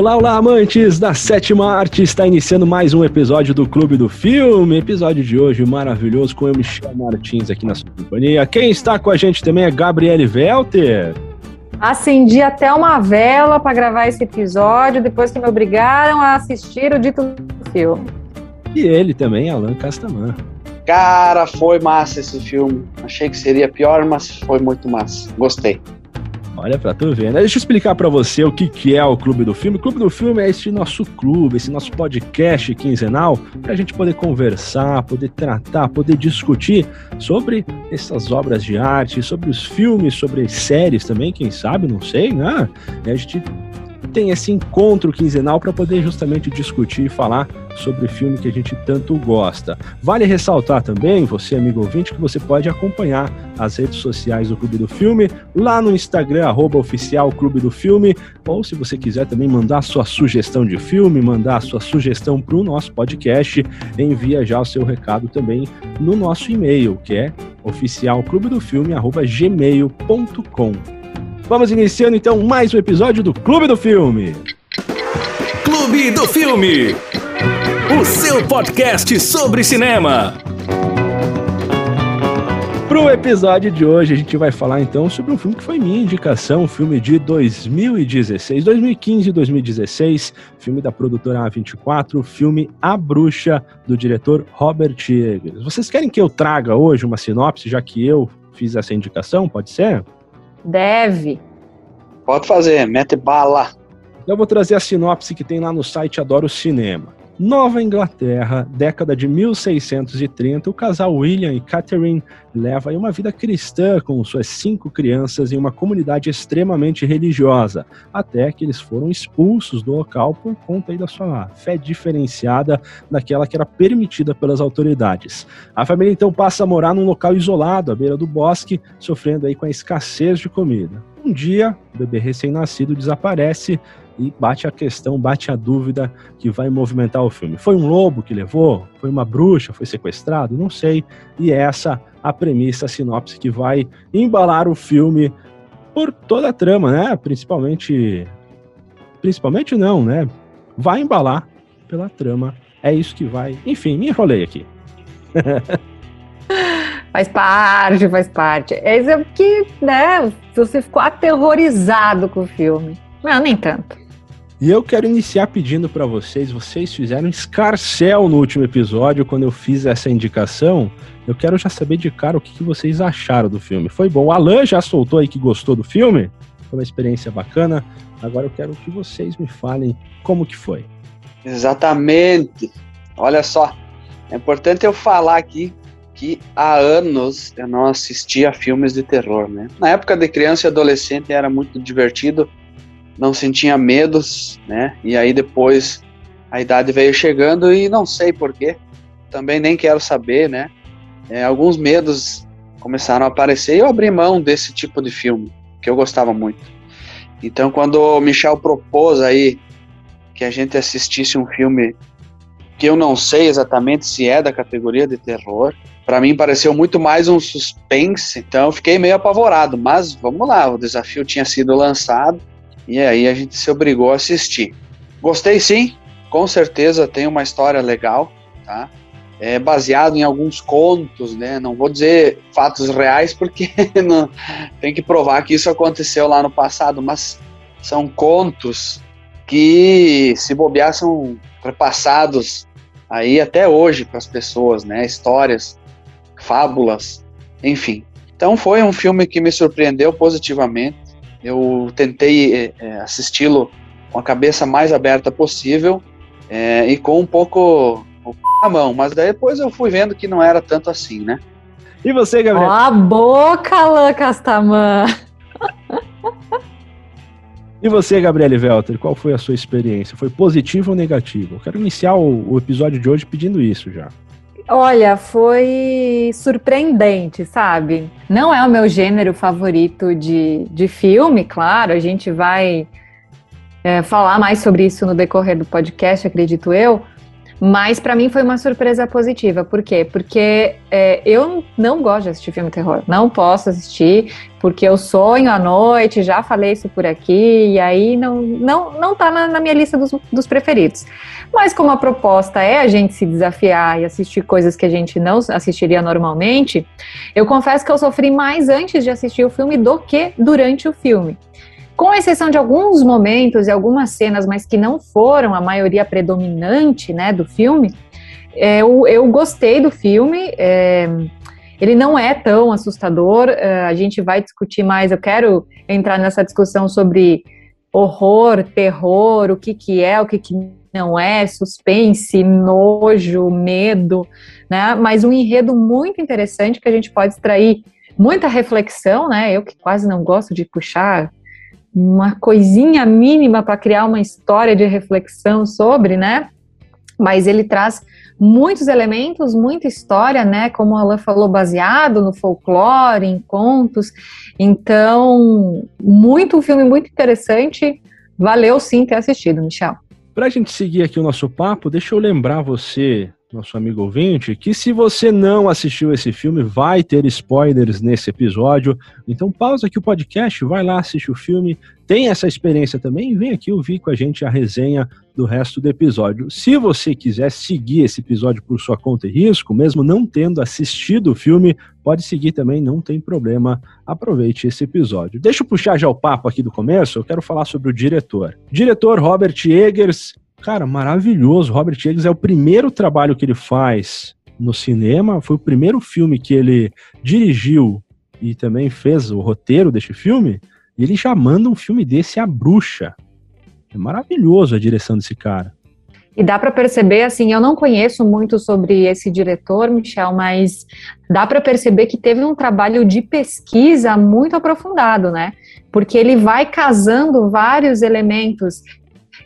Olá, olá, amantes da sétima arte! Está iniciando mais um episódio do Clube do Filme. Episódio de hoje maravilhoso com eu, Michel Martins, aqui na sua companhia. Quem está com a gente também é Gabriele Welter. Acendi até uma vela para gravar esse episódio depois que me obrigaram a assistir o dito do filme. E ele também, Alan Castaman. Cara, foi massa esse filme. Achei que seria pior, mas foi muito massa. Gostei. Olha pra tu ver, né? Deixa eu explicar para você o que, que é o Clube do Filme. O Clube do Filme é esse nosso clube, esse nosso podcast quinzenal, pra gente poder conversar, poder tratar, poder discutir sobre essas obras de arte, sobre os filmes, sobre as séries também, quem sabe, não sei, né? E a gente tem esse encontro quinzenal para poder justamente discutir e falar sobre o filme que a gente tanto gosta. Vale ressaltar também, você amigo ouvinte, que você pode acompanhar as redes sociais do Clube do Filme, lá no Instagram, arroba oficial Clube do Filme, ou se você quiser também mandar sua sugestão de filme, mandar sua sugestão para o nosso podcast, envia já o seu recado também no nosso e-mail, que é oficialclubedofilme.gmail.com. Vamos iniciando então mais um episódio do Clube do Filme. Clube do Filme, o seu podcast sobre cinema. Para o episódio de hoje, a gente vai falar então sobre um filme que foi minha indicação, um filme de 2016, 2015 e 2016, filme da produtora A24, filme A Bruxa, do diretor Robert Eggers. Vocês querem que eu traga hoje uma sinopse, já que eu fiz essa indicação? Pode ser? Deve. Pode fazer, mete bala. Eu vou trazer a sinopse que tem lá no site Adoro Cinema. Nova Inglaterra, década de 1630, o casal William e Catherine leva uma vida cristã com suas cinco crianças em uma comunidade extremamente religiosa, até que eles foram expulsos do local por conta da sua fé diferenciada daquela que era permitida pelas autoridades. A família então passa a morar num local isolado, à beira do bosque, sofrendo aí com a escassez de comida. Um dia, o bebê recém-nascido desaparece e bate a questão, bate a dúvida que vai movimentar o filme. Foi um lobo que levou? Foi uma bruxa? Foi sequestrado? Não sei. E é essa a premissa, a sinopse que vai embalar o filme por toda a trama, né? Principalmente. Principalmente não, né? Vai embalar pela trama. É isso que vai. Enfim, me enrolei aqui. Faz parte, faz parte. É que, né, você ficou aterrorizado com o filme. Não, nem tanto. E eu quero iniciar pedindo para vocês, vocês fizeram escarcel no último episódio quando eu fiz essa indicação. Eu quero já saber de cara o que, que vocês acharam do filme. Foi bom? O Alan já soltou aí que gostou do filme? Foi uma experiência bacana. Agora eu quero que vocês me falem como que foi. Exatamente. Olha só, é importante eu falar aqui que há anos eu não assistia filmes de terror, né? Na época de criança e adolescente era muito divertido não sentia medos, né? E aí depois a idade veio chegando e não sei porquê, também nem quero saber, né? É, alguns medos começaram a aparecer e eu abri mão desse tipo de filme, que eu gostava muito. Então, quando o Michel propôs aí que a gente assistisse um filme que eu não sei exatamente se é da categoria de terror, para mim pareceu muito mais um suspense, então eu fiquei meio apavorado, mas vamos lá, o desafio tinha sido lançado e aí a gente se obrigou a assistir. Gostei sim, com certeza tem uma história legal, tá? É baseado em alguns contos, né? Não vou dizer fatos reais porque não, tem que provar que isso aconteceu lá no passado, mas são contos que se bobear são repassados aí até hoje para as pessoas, né? Histórias, fábulas, enfim. Então foi um filme que me surpreendeu positivamente. Eu tentei é, assisti-lo com a cabeça mais aberta possível é, e com um pouco a mão, mas depois eu fui vendo que não era tanto assim, né? E você, Gabriel? Ó a boca, Alain Castaman! E você, Gabriele Welter, qual foi a sua experiência? Foi positiva ou negativa? Eu quero iniciar o, o episódio de hoje pedindo isso já. Olha, foi surpreendente, sabe? Não é o meu gênero favorito de, de filme, claro, a gente vai é, falar mais sobre isso no decorrer do podcast, acredito eu. Mas para mim foi uma surpresa positiva. Por quê? Porque é, eu não gosto de assistir filme terror. Não posso assistir, porque eu sonho à noite, já falei isso por aqui, e aí não, não, não tá na, na minha lista dos, dos preferidos. Mas como a proposta é a gente se desafiar e assistir coisas que a gente não assistiria normalmente, eu confesso que eu sofri mais antes de assistir o filme do que durante o filme. Com exceção de alguns momentos e algumas cenas, mas que não foram a maioria predominante né, do filme, é, eu, eu gostei do filme. É, ele não é tão assustador. É, a gente vai discutir mais. Eu quero entrar nessa discussão sobre horror, terror, o que, que é, o que, que não é, suspense, nojo, medo, né? Mas um enredo muito interessante que a gente pode extrair muita reflexão, né? Eu que quase não gosto de puxar uma coisinha mínima para criar uma história de reflexão sobre, né? Mas ele traz muitos elementos, muita história, né? Como a Alain falou, baseado no folclore, em contos. Então, muito um filme muito interessante. Valeu sim ter assistido, Michel. Para a gente seguir aqui o nosso papo, deixa eu lembrar você nosso amigo ouvinte, que se você não assistiu esse filme, vai ter spoilers nesse episódio. Então pausa aqui o podcast, vai lá, assiste o filme, tem essa experiência também e vem aqui ouvir com a gente a resenha do resto do episódio. Se você quiser seguir esse episódio por sua conta e risco, mesmo não tendo assistido o filme, pode seguir também, não tem problema. Aproveite esse episódio. Deixa eu puxar já o papo aqui do começo, eu quero falar sobre o diretor. Diretor Robert Eggers, Cara, maravilhoso. Robert Eggers é o primeiro trabalho que ele faz no cinema, foi o primeiro filme que ele dirigiu e também fez o roteiro deste filme. E ele já manda um filme desse a bruxa. É maravilhoso a direção desse cara. E dá para perceber, assim, eu não conheço muito sobre esse diretor, Michel, mas dá para perceber que teve um trabalho de pesquisa muito aprofundado, né? Porque ele vai casando vários elementos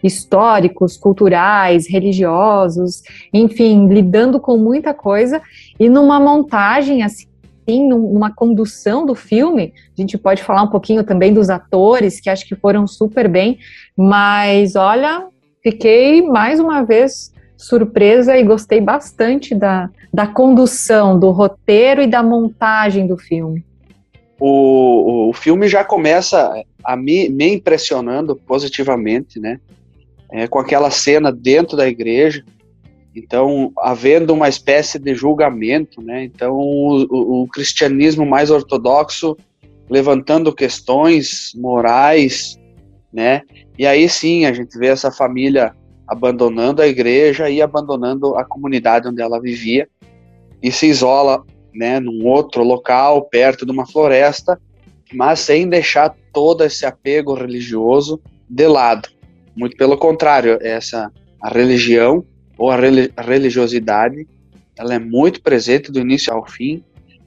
históricos, culturais, religiosos, enfim, lidando com muita coisa e numa montagem assim numa condução do filme, a gente pode falar um pouquinho também dos atores, que acho que foram super bem, mas olha, fiquei mais uma vez surpresa e gostei bastante da, da condução, do roteiro e da montagem do filme. O, o filme já começa a me, me impressionando positivamente, né? É, com aquela cena dentro da igreja, então havendo uma espécie de julgamento, né? Então o, o, cristianismo mais ortodoxo levantando questões morais, né? E aí sim a gente vê essa família abandonando a igreja e abandonando a comunidade onde ela vivia e se isola, né, num outro local perto de uma floresta, mas sem deixar todo esse apego religioso de lado. Muito pelo contrário, essa a religião ou a, religiosidade, ela é muito presente do início ao fim,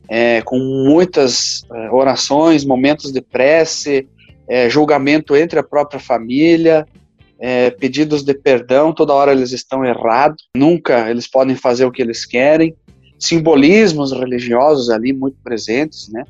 é, com muitas é, orações, momentos de prece, é, julgamento entre a própria família, é, pedidos de perdão, toda hora eles estão errados, nunca eles podem fazer o que eles querem, simbolismos religiosos ali muito presentes, né?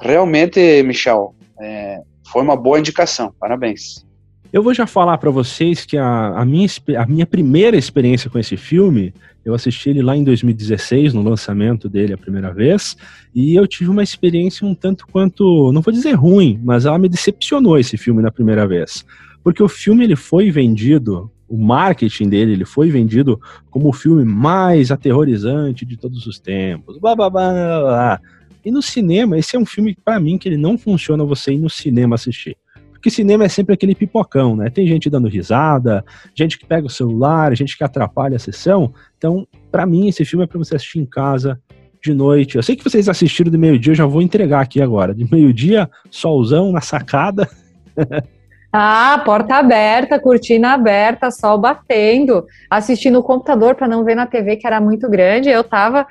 Realmente, Michel, é, foi uma boa indicação, parabéns. Eu vou já falar para vocês que a, a, minha, a minha primeira experiência com esse filme, eu assisti ele lá em 2016, no lançamento dele a primeira vez, e eu tive uma experiência um tanto quanto, não vou dizer ruim, mas ela me decepcionou esse filme na primeira vez. Porque o filme ele foi vendido, o marketing dele ele foi vendido como o filme mais aterrorizante de todos os tempos. Blá, blá, blá, blá. E no cinema, esse é um filme para mim que ele não funciona você ir no cinema assistir. Porque cinema é sempre aquele pipocão, né? Tem gente dando risada, gente que pega o celular, gente que atrapalha a sessão. Então, para mim, esse filme é para você assistir em casa, de noite. Eu sei que vocês assistiram de meio-dia, eu já vou entregar aqui agora. De meio-dia, solzão na sacada. Ah, porta aberta, cortina aberta, sol batendo, assistindo o computador para não ver na TV que era muito grande. Eu tava,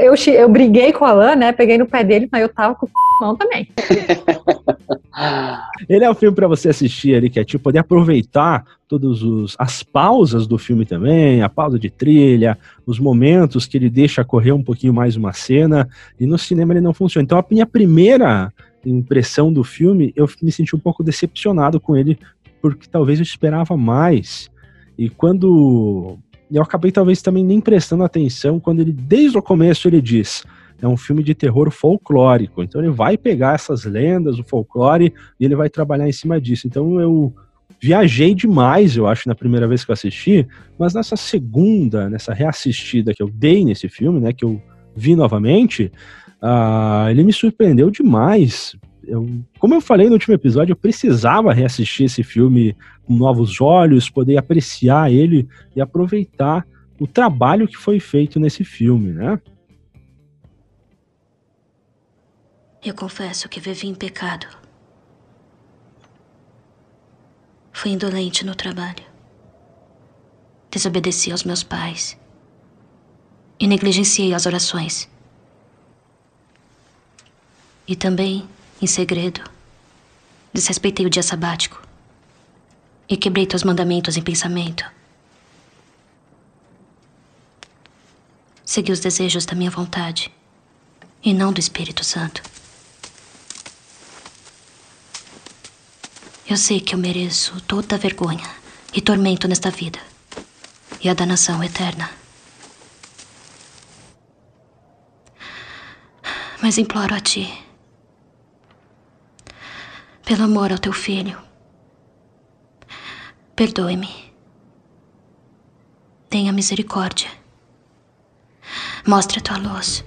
eu, eu briguei com o Alan, né? Peguei no pé dele, mas eu tava com o mão também. Ele é um filme para você assistir ali, que é tipo poder aproveitar todas as pausas do filme também, a pausa de trilha, os momentos que ele deixa correr um pouquinho mais uma cena, e no cinema ele não funciona. Então a minha primeira impressão do filme, eu me senti um pouco decepcionado com ele, porque talvez eu esperava mais. E quando eu acabei talvez também nem prestando atenção quando ele, desde o começo, ele diz: é um filme de terror folclórico. Então ele vai pegar essas lendas, o folclore, e ele vai trabalhar em cima disso. Então eu viajei demais, eu acho, na primeira vez que eu assisti, mas nessa segunda, nessa reassistida que eu dei nesse filme, né, que eu vi novamente, uh, ele me surpreendeu demais. Eu, como eu falei no último episódio, eu precisava reassistir esse filme com novos olhos, poder apreciar ele e aproveitar o trabalho que foi feito nesse filme, né? Eu confesso que vivi em pecado. Fui indolente no trabalho. Desobedeci aos meus pais. E negligenciei as orações. E também, em segredo, desrespeitei o dia sabático. E quebrei teus mandamentos em pensamento. Segui os desejos da minha vontade e não do Espírito Santo. Eu sei que eu mereço toda a vergonha e tormento nesta vida e a danação eterna. Mas imploro a ti, pelo amor ao teu filho, perdoe-me. Tenha misericórdia. Mostre a tua luz.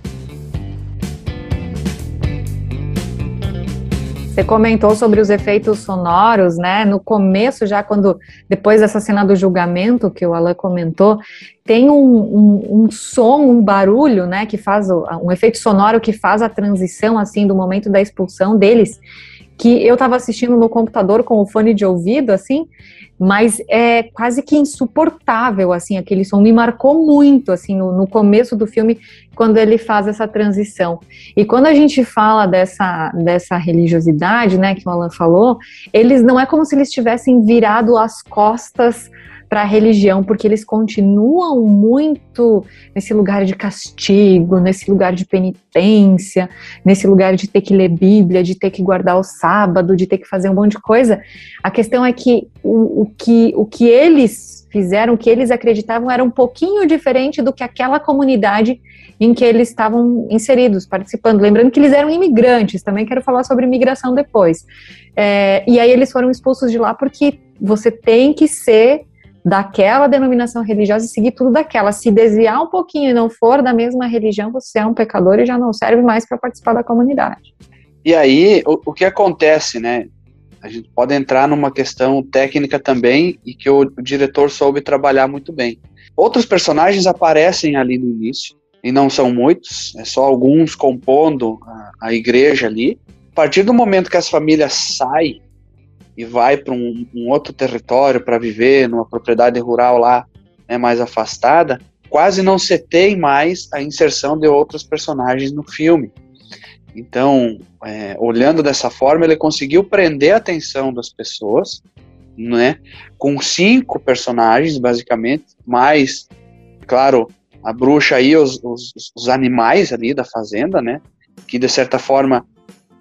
Você comentou sobre os efeitos sonoros, né? No começo, já quando depois dessa cena do julgamento que o Alan comentou, tem um, um, um, som, um barulho, né? Que faz um efeito sonoro que faz a transição assim do momento da expulsão deles que eu estava assistindo no computador com o fone de ouvido, assim, mas é quase que insuportável, assim, aquele som. Me marcou muito, assim, no, no, começo do filme, quando ele faz essa transição. E quando a gente fala dessa, dessa religiosidade, né, que o Alan falou, eles não é como se eles tivessem virado as costas para a religião, porque eles continuam muito nesse lugar de castigo, nesse lugar de penitência, nesse lugar de ter que ler Bíblia, de ter que guardar o sábado, de ter que fazer um monte de coisa. A questão é que o, o que, o que eles fizeram, o que eles acreditavam era um pouquinho diferente do que aquela comunidade em que eles estavam inseridos, participando. Lembrando que eles eram imigrantes, também quero falar sobre imigração depois. É, e aí eles foram expulsos de lá porque você tem que ser daquela denominação religiosa e seguir tudo daquela. Se desviar um pouquinho e não for da mesma religião, você é um pecador e já não serve mais para participar da comunidade. E aí, o, o, que acontece, né? A gente pode entrar numa questão técnica também e que o, o diretor soube trabalhar muito bem. Outros personagens aparecem ali no início, e não são muitos, é só alguns compondo a, a igreja ali. A partir do momento que as famílias saem e vai para um, um, outro território para viver numa propriedade rural lá né, mais afastada, quase não se tem mais a inserção de outros personagens no filme. Então, é, olhando dessa forma, ele conseguiu prender a atenção das pessoas, né, com cinco personagens, basicamente, mais, claro, a bruxa e os, os, os animais ali da fazenda, né, que de certa forma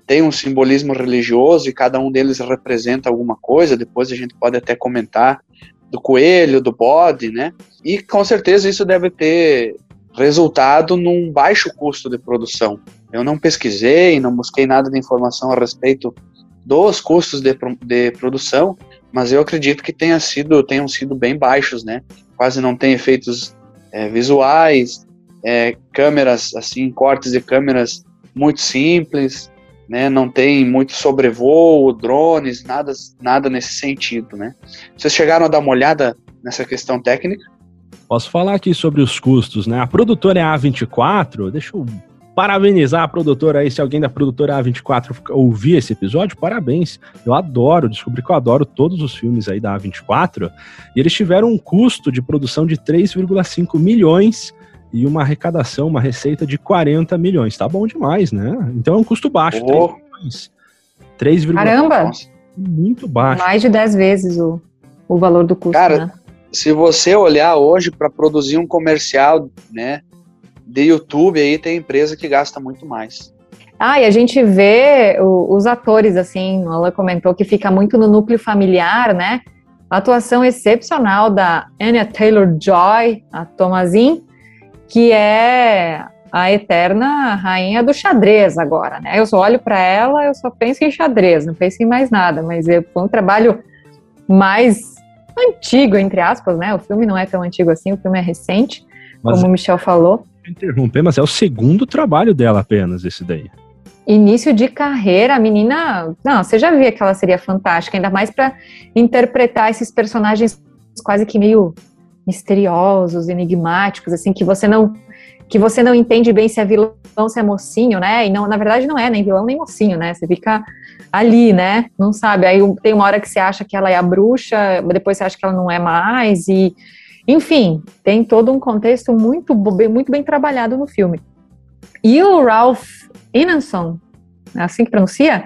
tem um simbolismo religioso e cada um deles representa alguma coisa. Depois a gente pode até comentar do coelho, do bode, né? E com certeza isso deve ter resultado num baixo custo de produção. Eu não pesquisei, não busquei nada de informação a respeito dos custos de, de produção, mas eu acredito que tenha sido, tenham sido bem baixos, né? Quase não tem efeitos é, visuais, é, câmeras, assim, cortes de câmeras muito simples, né? Não tem muito sobrevoo, drones, nada, nada nesse sentido, né? Vocês chegaram a dar uma olhada nessa questão técnica? Posso falar aqui sobre os custos, né? A produtora é a A24, deixa eu parabenizar a produtora aí, se alguém da produtora A24 ouvir esse episódio, parabéns. Eu adoro, descobri que eu adoro todos os filmes aí da A24, e eles tiveram um custo de produção de 3,5 milhões e uma arrecadação, uma receita de 40 milhões. Tá bom demais, né? Então é um custo baixo. Oh. 3 milhões. Caramba! Muito baixo. Mais de 10 vezes o, o valor do custo, Cara, né? se você olhar hoje para produzir um comercial, né, de YouTube, aí tem empresa que gasta muito mais. Ah, e a gente vê o, os atores, assim, ela comentou que fica muito no núcleo familiar, né? atuação excepcional da Anya Taylor-Joy, a Tomazin, que é a eterna rainha do xadrez agora, né? Eu só olho para ela, eu só penso em xadrez, não penso em mais nada, mas foi um trabalho mais antigo, entre aspas, né? O filme não é tão antigo assim, o filme é recente, mas, como o Michel falou. Interromper, mas é o segundo trabalho dela apenas, esse daí. Início de carreira, a menina. Não, você já via que ela seria fantástica, ainda mais para interpretar esses personagens quase que meio misteriosos, enigmáticos, assim, que você não que você não entende bem se é vilão, se é mocinho, né? E não, na verdade não é nem vilão nem mocinho, né? Você fica ali, né? Não sabe. Aí tem uma hora que você acha que ela é a bruxa, depois você acha que ela não é mais e enfim, tem todo um contexto muito muito bem trabalhado no filme. E o Ralph Ineson, é assim que pronuncia,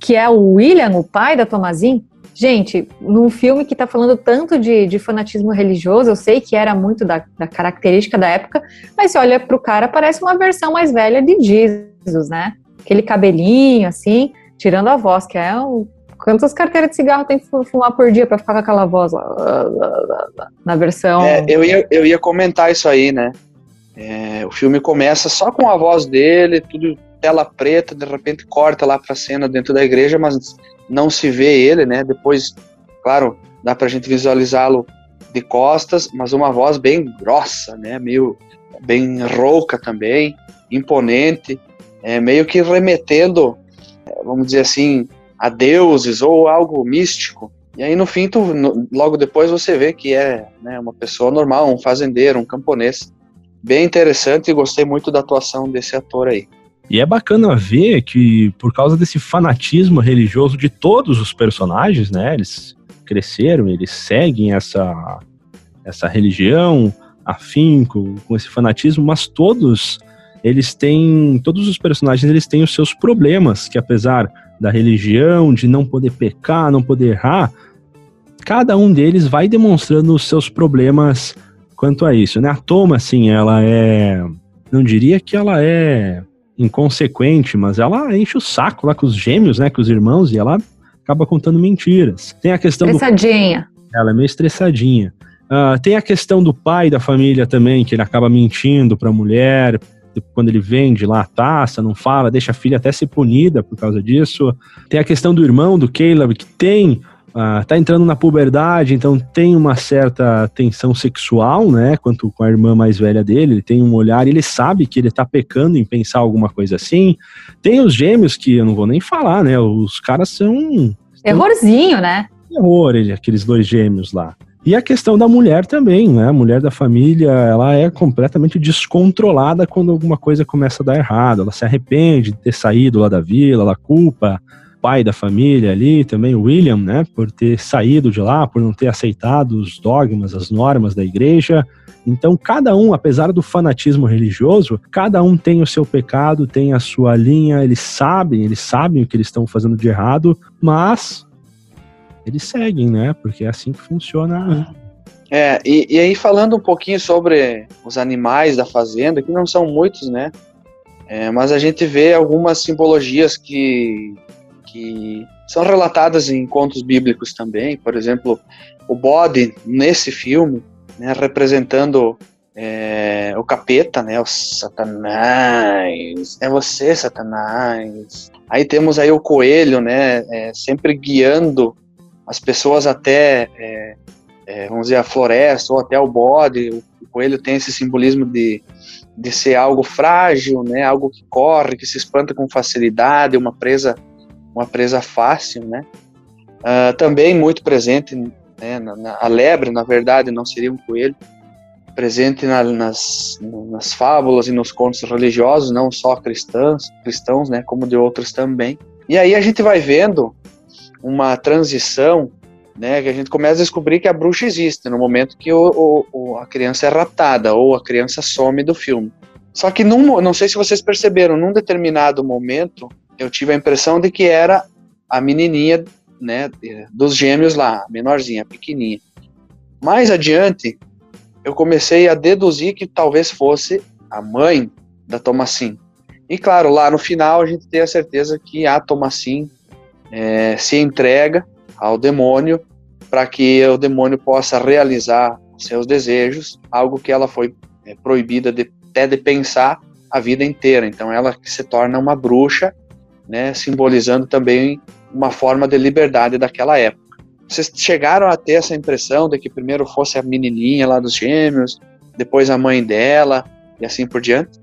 que é o William, o pai da Tomazin, Gente, num filme que está falando tanto de, de, fanatismo religioso, eu sei que era muito da, da característica da época, mas se olha para o cara, parece uma versão mais velha de Jesus, né? Aquele cabelinho, assim, tirando a voz, que é um. Quantas carteiras de cigarro tem que fumar por dia para ficar com aquela voz lá, na versão. É, eu, ia, eu ia comentar isso aí, né? É, o filme começa só com a voz dele, tudo tela preta, de repente corta lá para a cena dentro da igreja, mas não se vê ele, né? Depois, claro, dá para a gente visualizá-lo de costas, mas uma voz bem grossa, né? Meio bem rouca também, imponente, é, meio que remetendo, é, vamos dizer assim, a deuses ou algo místico. E aí no fim, tu, no, logo depois você vê que é né, uma pessoa normal, um fazendeiro, um camponês. Bem interessante e gostei muito da atuação desse ator aí. E é bacana ver que, por causa desse fanatismo religioso de todos os personagens, né? Eles cresceram, eles seguem essa, essa religião afinco, com esse fanatismo, mas todos eles têm, todos os personagens eles têm os seus problemas, que apesar da religião, de não poder pecar, não poder errar, cada um deles vai demonstrando os seus problemas quanto a isso, né? A Toma, assim, ela é, não diria que ela é inconsequente, mas ela enche o saco lá com os gêmeos, né, com os irmãos, e ela acaba contando mentiras. Tem a questão estressadinha. Do... Ela é meio estressadinha. Uh, tem a questão do pai da família também, que ele acaba mentindo para a mulher, quando ele vende lá a taça, não fala, deixa a filha até ser punida por causa disso. Tem a questão do irmão do Caleb, que tem ah, tá entrando na puberdade, então tem uma certa tensão sexual, né? Quanto com a irmã mais velha dele, ele tem um olhar, ele sabe que ele tá pecando em pensar alguma coisa assim. Tem os gêmeos que eu não vou nem falar, né? Os caras são. Terrorzinho, né? Terror, ele, aqueles dois gêmeos lá. E a questão da mulher também, né? A mulher da família, ela é completamente descontrolada quando alguma coisa começa a dar errado. Ela se arrepende de ter saído lá da vila, ela culpa pai da família ali, também o William, né, por ter saído de lá, por não ter aceitado os dogmas, as normas da igreja. Então, cada um, apesar do fanatismo religioso, cada um tem o seu pecado, tem a sua linha, eles sabem, eles sabem o que eles estão fazendo de errado, mas eles seguem, né? Porque é assim que funciona. É, e, e aí falando um pouquinho sobre os animais da fazenda, que não são muitos, né? É, mas a gente vê algumas simbologias que que são relatadas em contos bíblicos também. Por exemplo, o bode nesse filme, né, representando é, o capeta, né, o Satanás, é você, Satanás. Aí temos aí o coelho, né, é, sempre guiando as pessoas até, é, é vamos dizer, a floresta ou até o bode. O, o coelho tem esse simbolismo de, de ser algo frágil, né, algo que corre, que se espanta com facilidade, uma presa uma presa fácil, né? Uh, também muito presente, né, na, na, a lebre, na verdade, não seria um coelho, presente na, nas, nas fábulas e nos contos religiosos, não só cristãos, cristãos, né, como de outros também. E aí a gente vai vendo uma transição, né, que a gente começa a descobrir que a bruxa existe no momento que o, o, a criança é raptada ou a criança some do filme. Só que num, não sei se vocês perceberam, num determinado momento eu tive a impressão de que era a menininha, né, dos gêmeos lá, menorzinha, pequenininha. Mais adiante, eu comecei a deduzir que talvez fosse a mãe da Thomasin. E claro, lá no final a gente tem a certeza que a Thomasin é, se entrega ao demônio para que o demônio possa realizar seus desejos, algo que ela foi é, proibida de, até de pensar a vida inteira. Então ela se torna uma bruxa, né, simbolizando também uma forma de liberdade daquela época. Vocês chegaram a ter essa impressão de que primeiro fosse a menininha lá dos gêmeos, depois a mãe dela e assim por diante?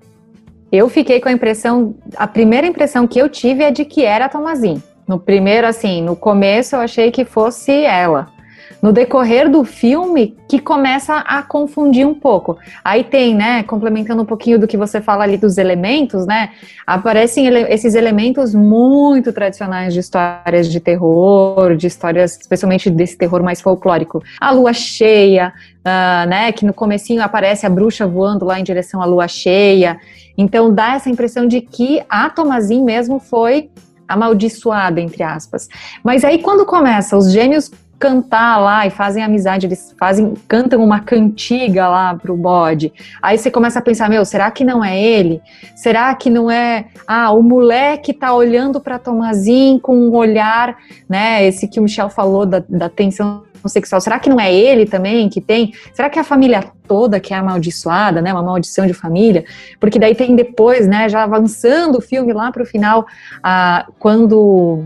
Eu fiquei com a impressão, a primeira impressão que eu tive é de que era a Tomazin. No primeiro, assim, no começo eu achei que fosse ela no decorrer do filme que começa a confundir um pouco. Aí tem, né, complementando um pouquinho do que você fala ali dos elementos, né, aparecem ele esses elementos muito tradicionais de histórias de terror, de histórias, especialmente desse terror mais folclórico. A lua cheia, uh, né, que no comecinho aparece a bruxa voando lá em direção à lua cheia. Então dá essa impressão de que a Tomazin mesmo foi amaldiçoada, entre aspas. Mas aí quando começa os gêmeos cantar lá e fazem amizade, eles fazem, cantam uma cantiga lá pro bode. Aí você começa a pensar, meu, será que não é ele? Será que não é, ah, o moleque tá olhando para Tomazin com um olhar, né, esse que o Michel falou da, da tensão sexual, será que não é ele também que tem? Será que é a família toda que é amaldiçoada, né, uma maldição de família? Porque daí tem depois, né, já avançando o filme lá pro final, ah, quando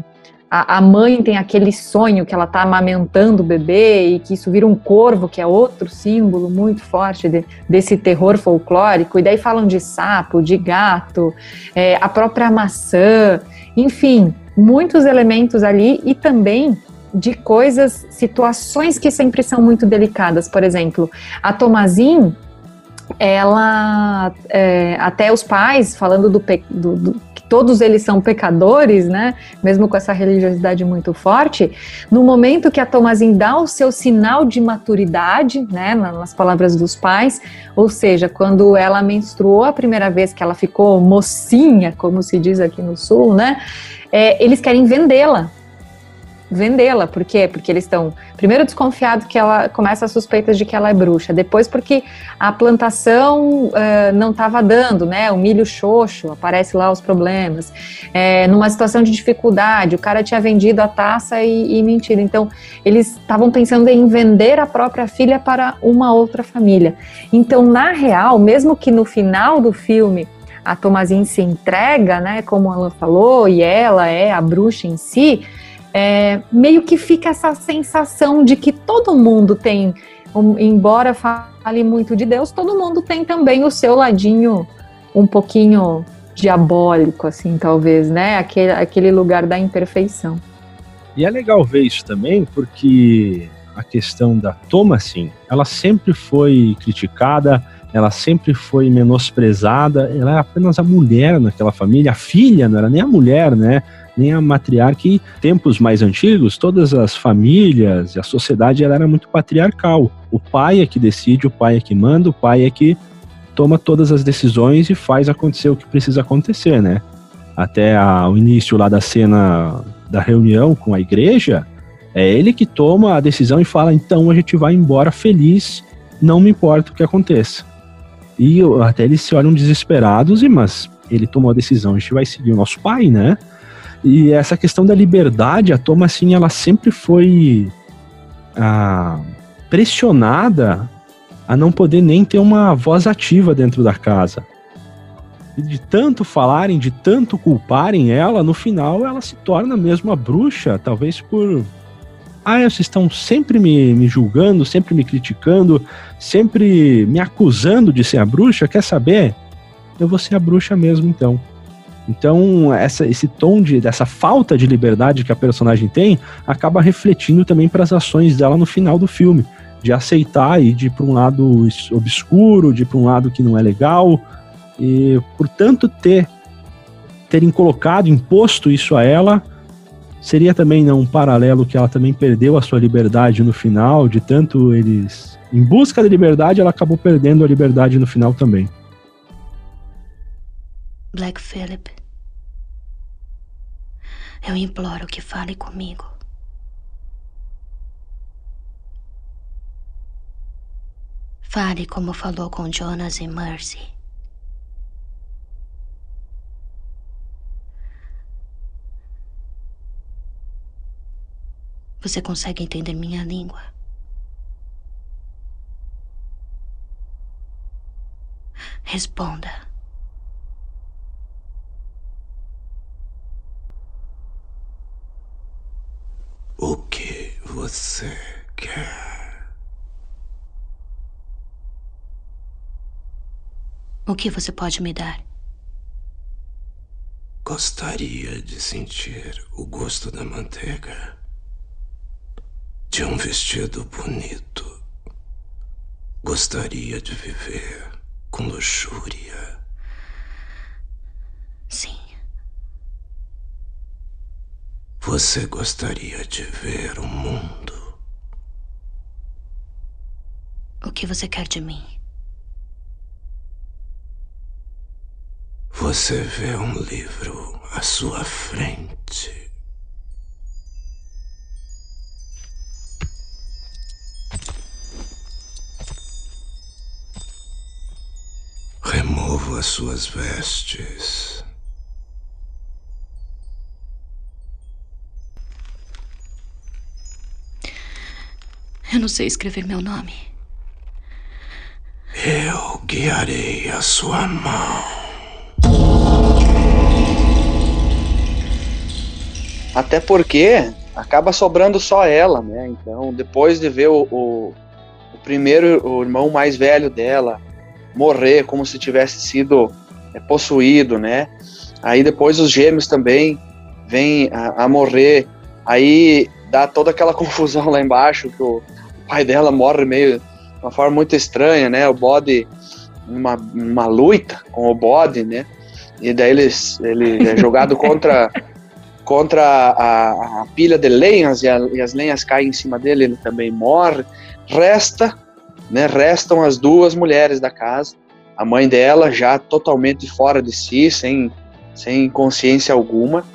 a, a mãe tem aquele sonho que ela está amamentando o bebê e que isso vira um corvo, que é outro símbolo muito forte de, desse terror folclórico. E daí falam de sapo, de gato, é, a própria maçã, enfim, muitos elementos ali e também de coisas, situações que sempre são muito delicadas. Por exemplo, a Tomazin, ela, é, até os pais, falando do, do, do todos eles são pecadores, né? Mesmo com essa religiosidade muito forte, no momento que a Tomazin dá o seu sinal de maturidade, né, nas palavras dos pais, ou seja, quando ela menstruou a primeira vez que ela ficou mocinha, como se diz aqui no sul, né? É, eles querem vendê-la vendê-la. Por quê? Porque eles estão, primeiro, desconfiados que ela começa a suspeitas de que ela é bruxa, depois, porque a plantação uh, não estava dando, né? O milho xoxo, aparece lá os problemas. É, numa situação de dificuldade, o cara tinha vendido a taça e, e mentido. Então, eles estavam pensando em vender a própria filha para uma outra família. Então, na real, mesmo que no final do filme a Tomazin se entrega, né, como ela falou, e ela é a bruxa em si, é, meio que fica essa sensação de que todo mundo tem, um, embora fale muito de Deus, todo mundo tem também o seu ladinho um pouquinho diabólico, assim, talvez, né? Aquele, aquele lugar da imperfeição. E é legal ver isso também, porque a questão da Thomasin, ela sempre foi criticada, ela sempre foi menosprezada, ela é apenas a mulher naquela família, a filha não era nem a mulher, né? Nem a matriarca. E tempos mais antigos, todas as famílias a sociedade ela era muito patriarcal. O pai é que decide, o pai é que manda, o pai é que toma todas as decisões e faz acontecer o que precisa acontecer, né? Até a, o início lá da cena da reunião com a igreja, é ele que toma a decisão e fala: então a gente vai embora feliz, não me importa o que aconteça. E até eles se olham desesperados, e mas ele tomou a decisão, a gente vai seguir o nosso pai, né? E essa questão da liberdade, a Toma, assim, ela sempre foi ah, pressionada a não poder nem ter uma voz ativa dentro da casa. E de tanto falarem, de tanto culparem ela, no final ela se torna mesmo uma bruxa, talvez por. Ah, vocês estão sempre me, me julgando, sempre me criticando, sempre me acusando de ser a bruxa, quer saber? Eu vou ser a bruxa mesmo então. Então, essa, esse tom de, dessa falta de liberdade que a personagem tem acaba refletindo também para as ações dela no final do filme, de aceitar e de ir para um lado obscuro, de ir para um lado que não é legal. E, portanto, ter terem colocado, imposto isso a ela, seria também não, um paralelo que ela também perdeu a sua liberdade no final, de tanto eles. Em busca da liberdade, ela acabou perdendo a liberdade no final também. Black Phillip, eu imploro que fale comigo. Fale como falou com Jonas e Mercy. Você consegue entender minha língua? Responda. O que você quer? O que você pode me dar? Gostaria de sentir o gosto da manteiga. De um vestido bonito. Gostaria de viver com luxúria. Sim. Você gostaria de ver o mundo? O que você quer de mim? Você vê um livro à sua frente. Remova suas vestes. Eu não sei escrever meu nome. Eu guiarei a sua mão. Até porque acaba sobrando só ela, né? Então, depois de ver o, o, o primeiro, o irmão mais velho dela morrer como se tivesse sido é, possuído, né? Aí depois os gêmeos também vêm a, a morrer. Aí dá toda aquela confusão lá embaixo que o, o pai dela morre meio de uma forma muito estranha, né? O bode numa, numa luta com o bode, né? E daí ele, ele é jogado contra contra a, a, pilha de lenhas e, a, e, as lenhas caem em cima dele, ele também morre. Resta, né, restam as duas mulheres da casa, a mãe dela já totalmente fora de si, sem, sem consciência alguma,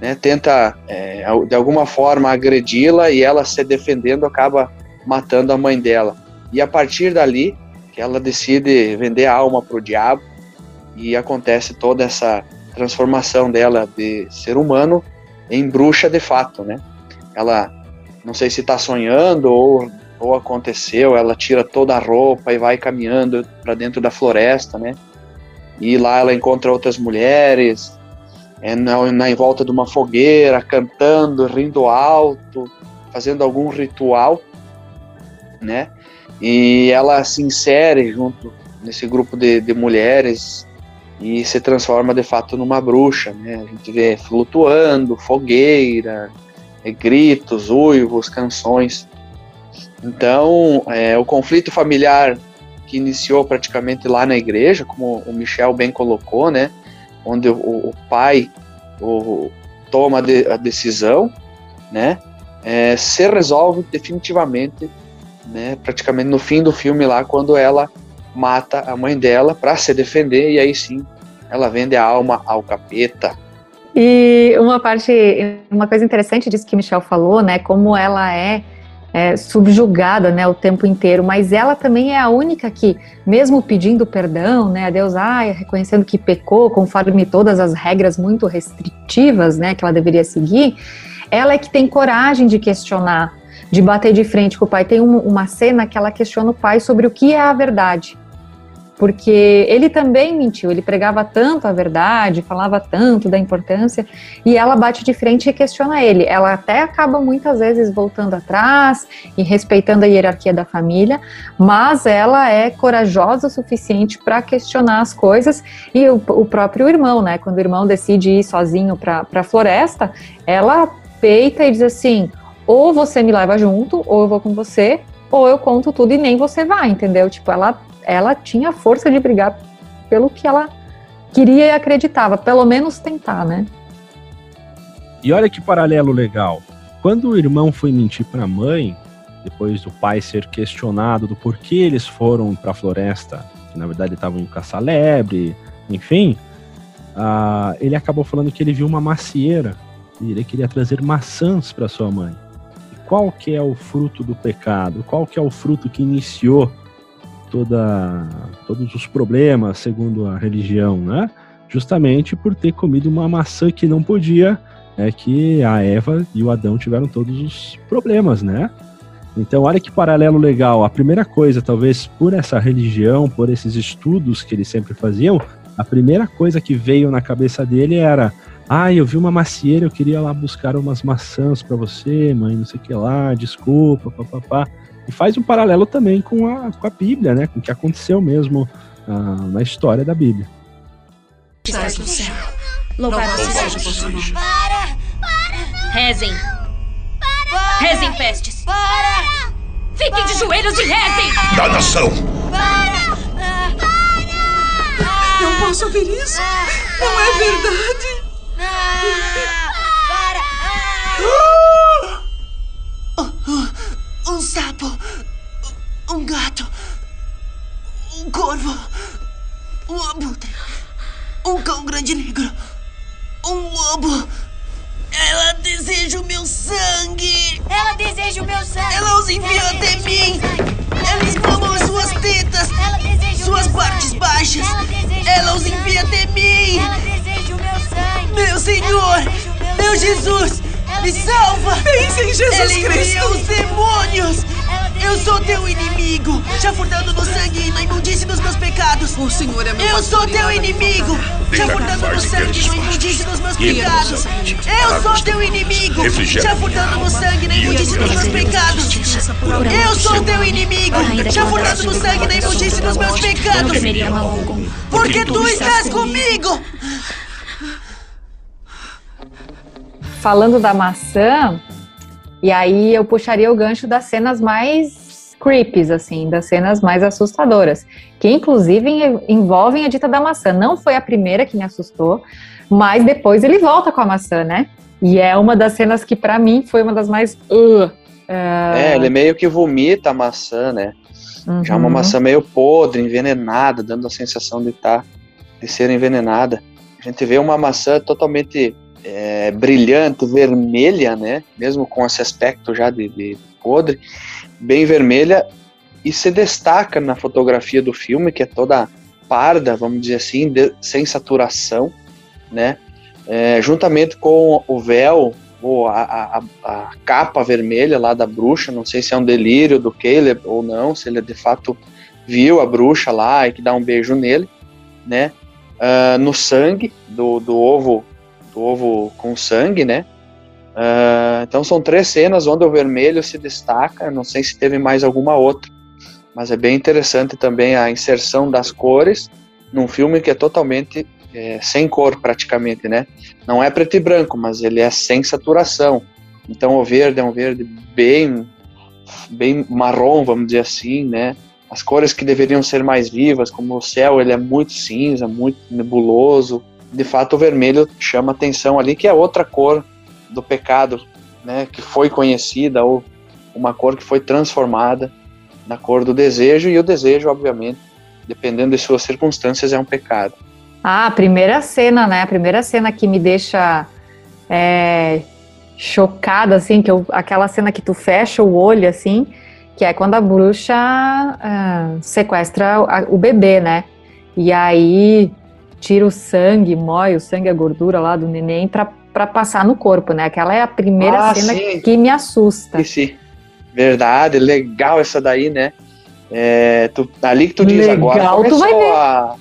né, tenta é, de alguma forma agredi-la e ela se defendendo acaba matando a mãe dela. E a partir dali, que ela decide vender a alma para o diabo e acontece toda essa transformação dela de ser humano em bruxa de fato, né? Ela, não sei se está sonhando ou, ou aconteceu, ela tira toda a roupa e vai caminhando para dentro da floresta, né? E lá ela encontra outras mulheres, é, na, na, em volta de uma fogueira, cantando, rindo alto, fazendo algum ritual, né? E ela se insere junto nesse grupo de, de mulheres e se transforma de fato numa bruxa, né? A gente vê flutuando, fogueira, é, gritos, uivos, canções. Então, é, o conflito familiar que iniciou praticamente lá na igreja, como o Michel bem colocou, né? Onde o, o pai o, toma de, a decisão, né? É, se resolve definitivamente, né? Praticamente no fim do filme lá, quando ela mata a mãe dela para se defender e aí sim ela vende a alma ao capeta. E uma parte, uma coisa interessante disso que Michel falou, né, como ela é, é subjugada, né, o tempo inteiro, mas ela também é a única que, mesmo pedindo perdão, né, a Deus, ah, reconhecendo que pecou, conforme todas as regras muito restritivas, né, que ela deveria seguir, ela é que tem coragem de questionar, de bater de frente com o pai. Tem um, uma cena que ela questiona o pai sobre o que é a verdade porque ele também mentiu, ele pregava tanto a verdade, falava tanto da importância, e ela bate de frente e questiona ele. Ela até acaba muitas vezes voltando atrás e respeitando a hierarquia da família, mas ela é corajosa o suficiente para questionar as coisas, e o, o, próprio irmão, né, quando o irmão decide ir sozinho para a floresta, ela peita e diz assim: ou você me leva junto, ou eu vou com você, ou eu conto tudo e nem você vai, entendeu? Tipo, ela ela tinha força de brigar pelo que ela queria e acreditava, pelo menos tentar, né? E olha que paralelo legal. Quando o irmão foi mentir para a mãe, depois do pai ser questionado do porquê eles foram para a floresta, que na verdade estavam em caçar lebre, enfim, uh, ele acabou falando que ele viu uma macieira e ele queria trazer maçãs para sua mãe. E qual que é o fruto do pecado? Qual que é o fruto que iniciou toda, todos os problemas, segundo a religião, né? Justamente por ter comido uma maçã que não podia é que a Eva e o Adão tiveram todos os problemas, né? Então, olha que paralelo legal. A primeira coisa, talvez por essa religião, por esses estudos que eles sempre faziam, a primeira coisa que veio na cabeça dele era: ah, eu vi uma macieira, eu queria lá buscar umas maçãs para você, mãe, não sei o que lá, desculpa, papapá. E faz um paralelo também com a, com a Bíblia, né? Com o que aconteceu mesmo ah, na história da Bíblia. Estás no céu. Louvado seja o nome. Rezem. Rezem, pestes. Fiquem de joelhos e rezem. Da nação! Não posso ouvir isso. Não é verdade. Gato. Um corvo. Um abutre. Um cão grande negro. Um lobo. Ela deseja o meu sangue. Ela deseja o meu sangue. Ela os envia Ela até o mim. Ela o as suas sangue. tetas. Ela deseja o Suas meu partes sangue. baixas. Ela o Ela os envia sangue. até mim. Ela deseja o meu sangue. Meu Senhor, o meu meu. Jesus, me salva. o Pense em Jesus Ela Cristo. os demônios. Eu sou teu inimigo, Ela chafurdando no sangue e na imundície dos meus pecados. O Senhor é meu Eu sou teu inimigo, faltará. chafurdando no sangue e na imundície dos meus pecados. Eu sou teu inimigo, chafurdando no sangue e na imundície dos meus pecados. Eu sou teu inimigo, chafurdando no sangue e na imundície dos meus Não pecados. Porque tu estás comigo. falando da maçã, e aí eu puxaria o gancho das cenas mais creepies, assim, das cenas mais assustadoras, que inclusive en- envolvem a dita da maçã. Não foi a primeira que me assustou, mas depois ele volta com a maçã, né? E é uma das cenas que pra mim foi uma das mais. Uh, É, ele meio que vomita a maçã, né? Já uma uhum. maçã meio podre, envenenada, dando a sensação de estar de ser envenenada. A gente vê uma maçã totalmente é, brilhante, vermelha, né? Mesmo com esse aspecto já de, de podre, bem vermelha e se destaca na fotografia do filme, que é toda parda, vamos dizer assim, de- sem saturação, né? É, juntamente com o véu ou a, a- a- capa vermelha lá da bruxa, não sei se é um delírio do Caleb ou não, se ele de fato viu a bruxa lá e que dá um beijo nele, né? Ah, no sangue do, do ovo, ovo com sangue, né? Ah, então são três cenas onde o vermelho se destaca, não sei se teve mais alguma outra, mas é bem interessante também a inserção das cores num filme que é totalmente é, sem cor praticamente, né? Não é preto e branco, mas ele é sem saturação. Então o verde é um verde bem, bem marrom, vamos dizer assim, né? As cores que deveriam ser mais vivas, como o céu, ele é muito cinza, muito nebuloso. De fato, o vermelho chama atenção ali, que é outra cor do pecado, né? Que foi conhecida ou uma cor que foi transformada na cor do desejo e o desejo, obviamente, dependendo de suas circunstâncias, é um pecado. Ah, a primeira cena, né? A primeira cena que me deixa é, chocada, assim, que eu, aquela cena que tu fecha o olho, assim, que é quando a bruxa ah, sequestra o bebê, né? E aí tira o sangue, moe o sangue, a gordura lá do neném pra, pra passar no corpo, né? Aquela é a primeira Ah, cena sim. que me assusta. Sim, verdade, legal essa daí, né? É, tu, ali que tu diz Legal, agora tu começou vai ver. a...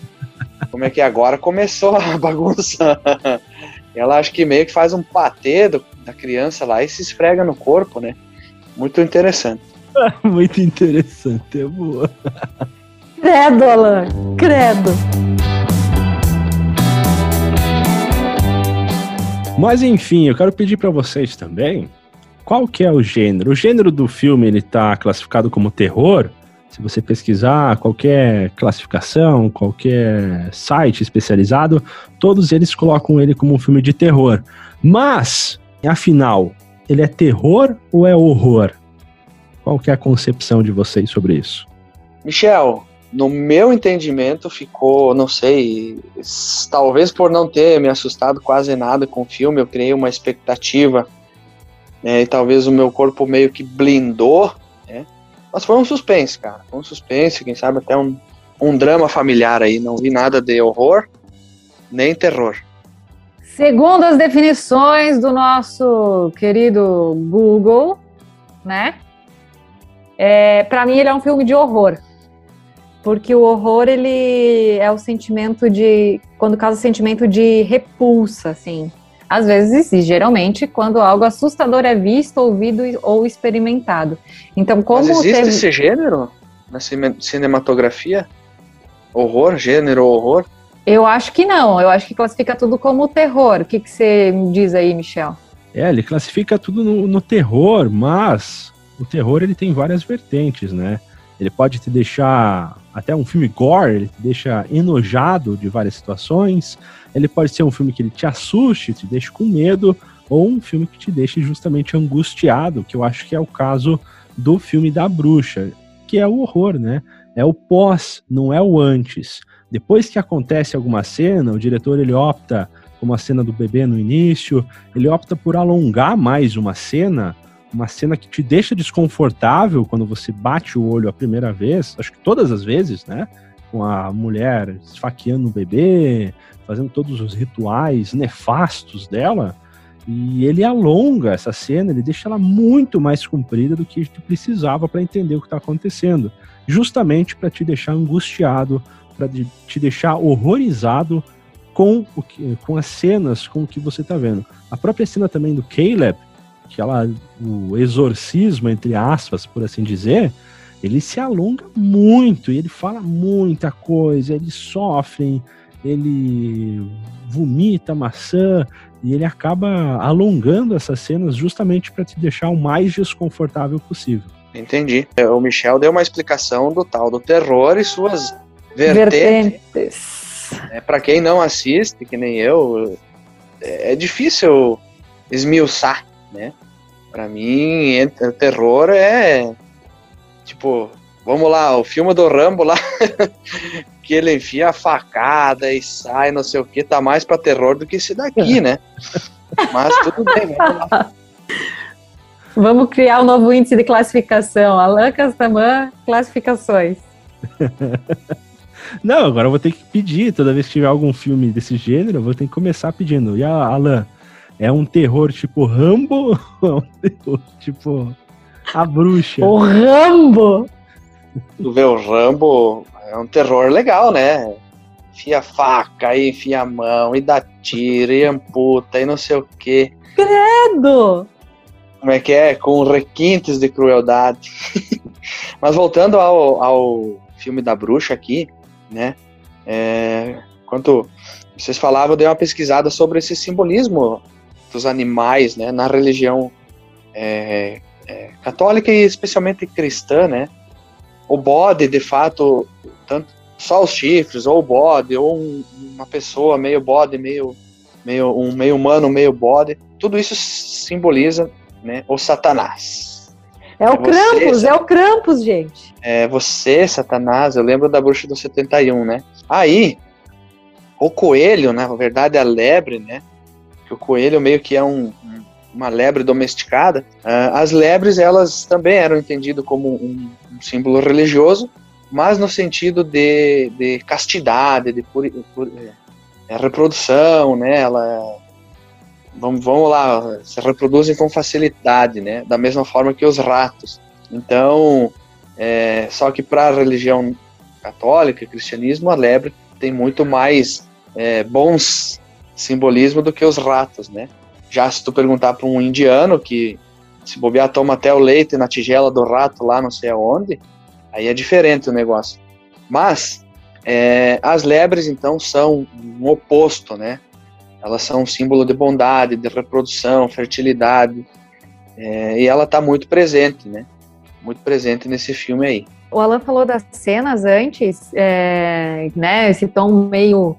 Como é que é? Agora começou a bagunça. Ela acho que meio que faz um patê do- da criança lá e se esfrega no corpo, né? Muito interessante. Muito interessante, é boa. Credo, Alan, credo. Mas enfim, eu quero pedir pra vocês também, qual que é o gênero? O gênero do filme ele tá classificado como terror. Se você pesquisar qualquer classificação, qualquer site especializado, todos eles colocam ele como um filme de terror. Mas, afinal, ele é terror ou é horror? Qual que é a concepção de vocês sobre isso? Michel, no meu entendimento ficou, não sei, talvez por não ter me assustado quase nada com o filme, eu criei uma expectativa né, e talvez o meu corpo meio que blindou, né? Mas foi um suspense, cara, foi um suspense, quem sabe até um, um drama familiar aí, não vi nada de horror nem terror. Segundo as definições do nosso querido Google, né? É, para mim ele é um filme de horror. Porque o horror ele é o sentimento de quando causa sentimento de repulsa, assim. Às vezes e geralmente quando algo assustador é visto, ouvido ou experimentado. Então, como Mas existe teve- esse gênero na cine- cinematografia? Horror, gênero, horror? eu acho que não. Eu acho que classifica tudo como terror. O que, que você me diz aí, Michel? É, ele classifica tudo no, no terror, mas o terror ele tem várias vertentes, né? Ele pode te deixar até um filme gore, ele te deixa enojado de várias situações. Ele pode ser um filme que ele te assuste, te deixe com medo, ou um filme que te deixe justamente angustiado, que eu acho que é o caso do filme da bruxa, que é o horror, né? É o pós, não é o antes. Depois que acontece alguma cena, o diretor ele opta como a cena do bebê no início, ele opta por alongar mais uma cena, uma cena que te deixa desconfortável quando você bate o olho a primeira vez, acho que todas as vezes, né? Com a mulher esfaqueando o bebê, fazendo todos os rituais nefastos dela. E ele alonga essa cena, ele deixa ela muito mais comprida do que a gente precisava para entender o que está acontecendo. Justamente para te deixar angustiado, para te deixar horrorizado com, o que, com as cenas, com o que você está vendo. A própria cena também do Caleb, que ela, o exorcismo, entre aspas, por assim dizer, ele se alonga muito e ele fala muita coisa, ele sofre, ele vomita maçã e ele acaba alongando essas cenas justamente para te deixar o mais desconfortável possível. Entendi. É, O Michel deu uma explicação do tal do terror e suas vertentes. Vertentes. É, para quem não assiste, que nem eu, é, é difícil esmiuçar, né? Pra mim, o terror é tipo, vamos lá, o filme do Rambo lá, que ele enfia a facada e sai, não sei o que, tá mais pra terror do que esse daqui, né? Mas tudo bem, vamos lá. Vamos criar um novo índice de classificação. Alain Castaman, classificações. Não, agora eu vou ter que pedir, toda vez que tiver algum filme desse gênero, eu vou ter que começar pedindo. E a Alan, é um terror tipo Rambo ou é um terror tipo A Bruxa? O Rambo! Tu vê o Rambo, é um terror legal, né? Enfia a faca, aí enfia a mão, e dá tiro, e amputa, e não sei o que. Credo! Como é que é? Com requintes de crueldade. Mas voltando ao, ao filme da bruxa aqui, né? É, enquanto vocês falavam, eu dei uma pesquisada sobre esse simbolismo dos animais, né? Na religião é, é, católica e especialmente cristã, né? O bode, de fato, tanto só os chifres, ou o bode, ou um- uma pessoa meio bode, meio, meio um meio humano, meio bode, tudo isso simboliza, né, o Satanás. É o É você, Krampus, é o Krampus, gente. É você, Satanás, eu lembro da bruxa do 71, né? Aí, o coelho, né, na verdade, a lebre, né? Que o coelho meio que é um, um- uma lebre domesticada. ah, as lebres, elas também eram entendidas como um, um símbolo religioso, mas no sentido de, de castidade, de puri, puri- é, reprodução, né? Ela, vamos, vamos lá, se reproduzem com facilidade, né? Da mesma forma que os ratos. Então, é, só que para a religião católica, cristianismo, a lebre tem muito mais é, bons simbolismo do que os ratos, né? Já se tu perguntar para um indiano que se bobear toma até o leite na tigela do rato lá não sei aonde, aí é diferente o negócio. Mas é, as lebres então são um oposto, né? Elas são um símbolo de bondade, de reprodução, fertilidade, é, e ela está muito presente, né? Muito presente nesse filme aí. O Alan falou das cenas antes, é, né? Esse tom meio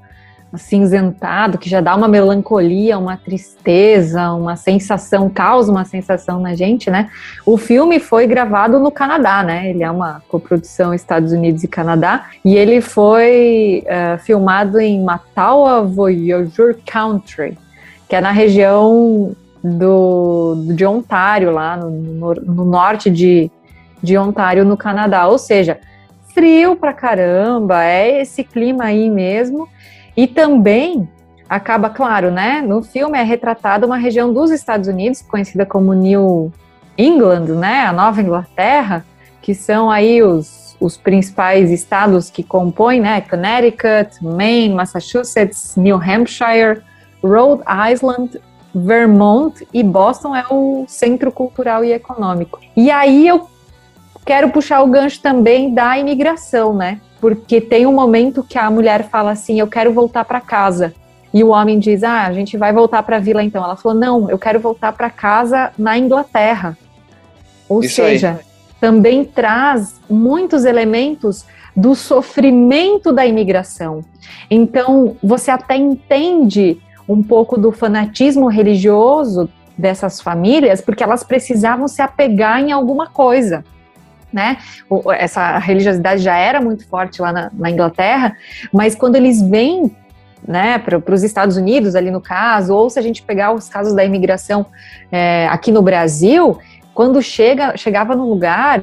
acinzentado, que já dá uma melancolia, uma tristeza, uma sensação, causa uma sensação na gente, né? O filme foi gravado no Canadá, né? Ele é uma coprodução Estados Unidos e Canadá, e ele foi é, filmado em Matawa Voyageur Country, que é na região do, de Ontário, lá no, no, no norte de, de Ontário, no Canadá. Ou seja, frio pra caramba, é esse clima aí mesmo. E também acaba, claro, né? No filme é retratada uma região dos Estados Unidos, conhecida como New England, né? A Nova Inglaterra, que são aí os, os principais estados que compõem, né? Connecticut, Maine, Massachusetts, New Hampshire, Rhode Island, Vermont e Boston é o centro cultural e econômico. E aí eu quero puxar o gancho também da imigração, né? Porque tem um momento que a mulher fala assim: Eu quero voltar para casa. E o homem diz: Ah, a gente vai voltar para a vila então. Ela falou: Não, eu quero voltar para casa na Inglaterra. Ou Isso seja, aí. também traz muitos elementos do sofrimento da imigração. Então, você até entende um pouco do fanatismo religioso dessas famílias, porque elas precisavam se apegar em alguma coisa. Né? Essa religiosidade já era muito forte lá na, na Inglaterra, mas quando eles vêm né, para os Estados Unidos, ali no caso, ou se a gente pegar os casos da imigração é, aqui no Brasil, quando chega, chegava num lugar,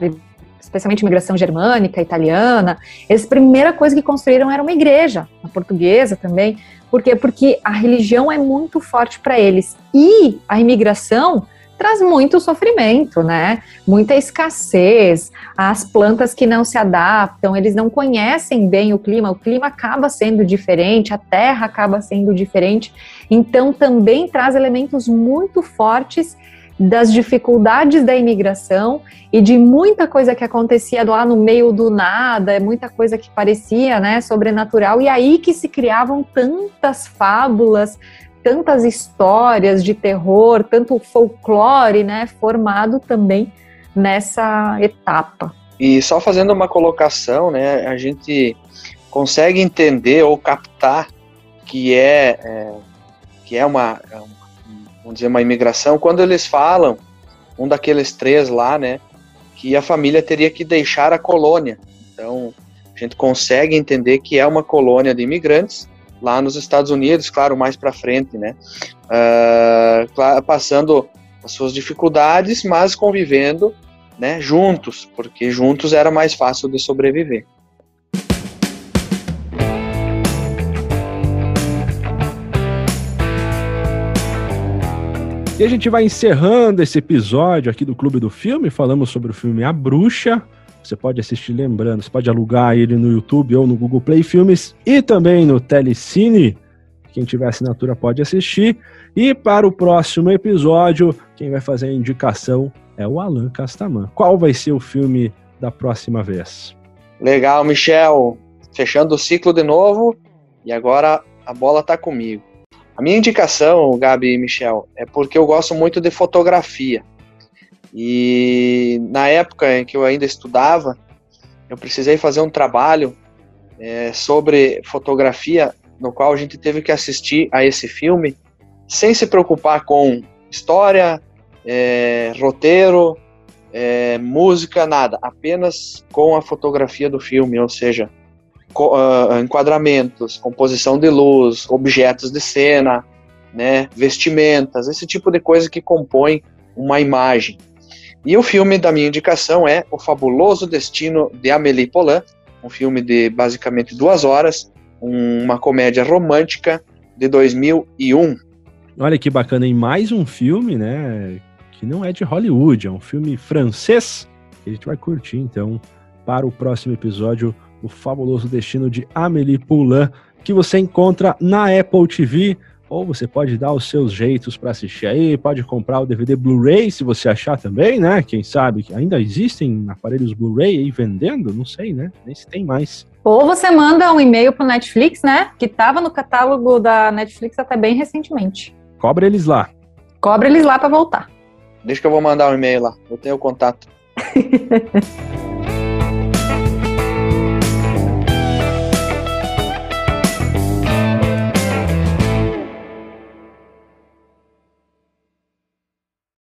especialmente imigração germânica, italiana, eles, a primeira coisa que construíram era uma igreja, a portuguesa também. Por quê? Porque a religião é muito forte para eles. E a imigração traz muito sofrimento, né? Muita escassez, as plantas que não se adaptam, eles não conhecem bem o clima, o clima acaba sendo diferente, a terra acaba sendo diferente. Então também traz elementos muito fortes das dificuldades da imigração e de muita coisa que acontecia lá no meio do nada, muita coisa que parecia, né, sobrenatural, e aí que se criavam tantas fábulas, tantas histórias de terror, tanto folclore, né, formado também nessa etapa. E só fazendo uma colocação, né, a gente consegue entender ou captar que é, é, que é uma, é vamos dizer, uma imigração quando eles falam, um daqueles três lá, né, que a família teria que deixar a colônia. Então, a gente consegue entender que é uma colônia de imigrantes lá nos Estados Unidos, claro, mais para frente, né, cla- passando as suas dificuldades, mas convivendo né, juntos, porque juntos era mais fácil de sobreviver. E a gente vai encerrando esse episódio aqui do Clube do Filme. Falamos sobre o filme A Bruxa. Você pode assistir, lembrando, você pode alugar ele no YouTube ou no Google Play Filmes e também no Telecine. Quem tiver assinatura pode assistir. E para o próximo episódio, quem vai fazer a indicação é o Alan Castaman. Qual vai ser o filme da próxima vez? Legal, Michel. Fechando o ciclo de novo e agora a bola tá comigo. A minha indicação, Gabi e Michel, é porque eu gosto muito de fotografia. E na época em que eu ainda estudava, eu precisei fazer um trabalho é, sobre fotografia, no qual a gente teve que assistir a esse filme sem se preocupar com história, é, roteiro, é, música, nada, apenas com a fotografia do filme, ou seja, co- ah, enquadramentos, composição de luz, objetos de cena, né, vestimentas, esse tipo de coisa que compõe uma imagem. E o filme da minha indicação é O Fabuloso Destino de Amélie Poulain, um filme de basicamente duas horas, um- uma comédia romântica de 2001. Olha que bacana, em mais um filme, né? Que não é de Hollywood, é um filme francês que a gente vai curtir, então, para o próximo episódio, O Fabuloso Destino de Amélie Poulain, que você encontra na Apple TV, ou você pode dar os seus jeitos para assistir aí, pode comprar o DVD Blu-ray se você achar também, né? Quem sabe que ainda existem aparelhos Blu-ray aí vendendo, não sei, né? Nem se tem mais. Ou você manda um e-mail pro Netflix, né? Que estava no catálogo da Netflix até bem recentemente. Cobra eles lá. Cobra eles lá para voltar. Deixa que eu vou mandar um e-mail lá, eu tenho o contato.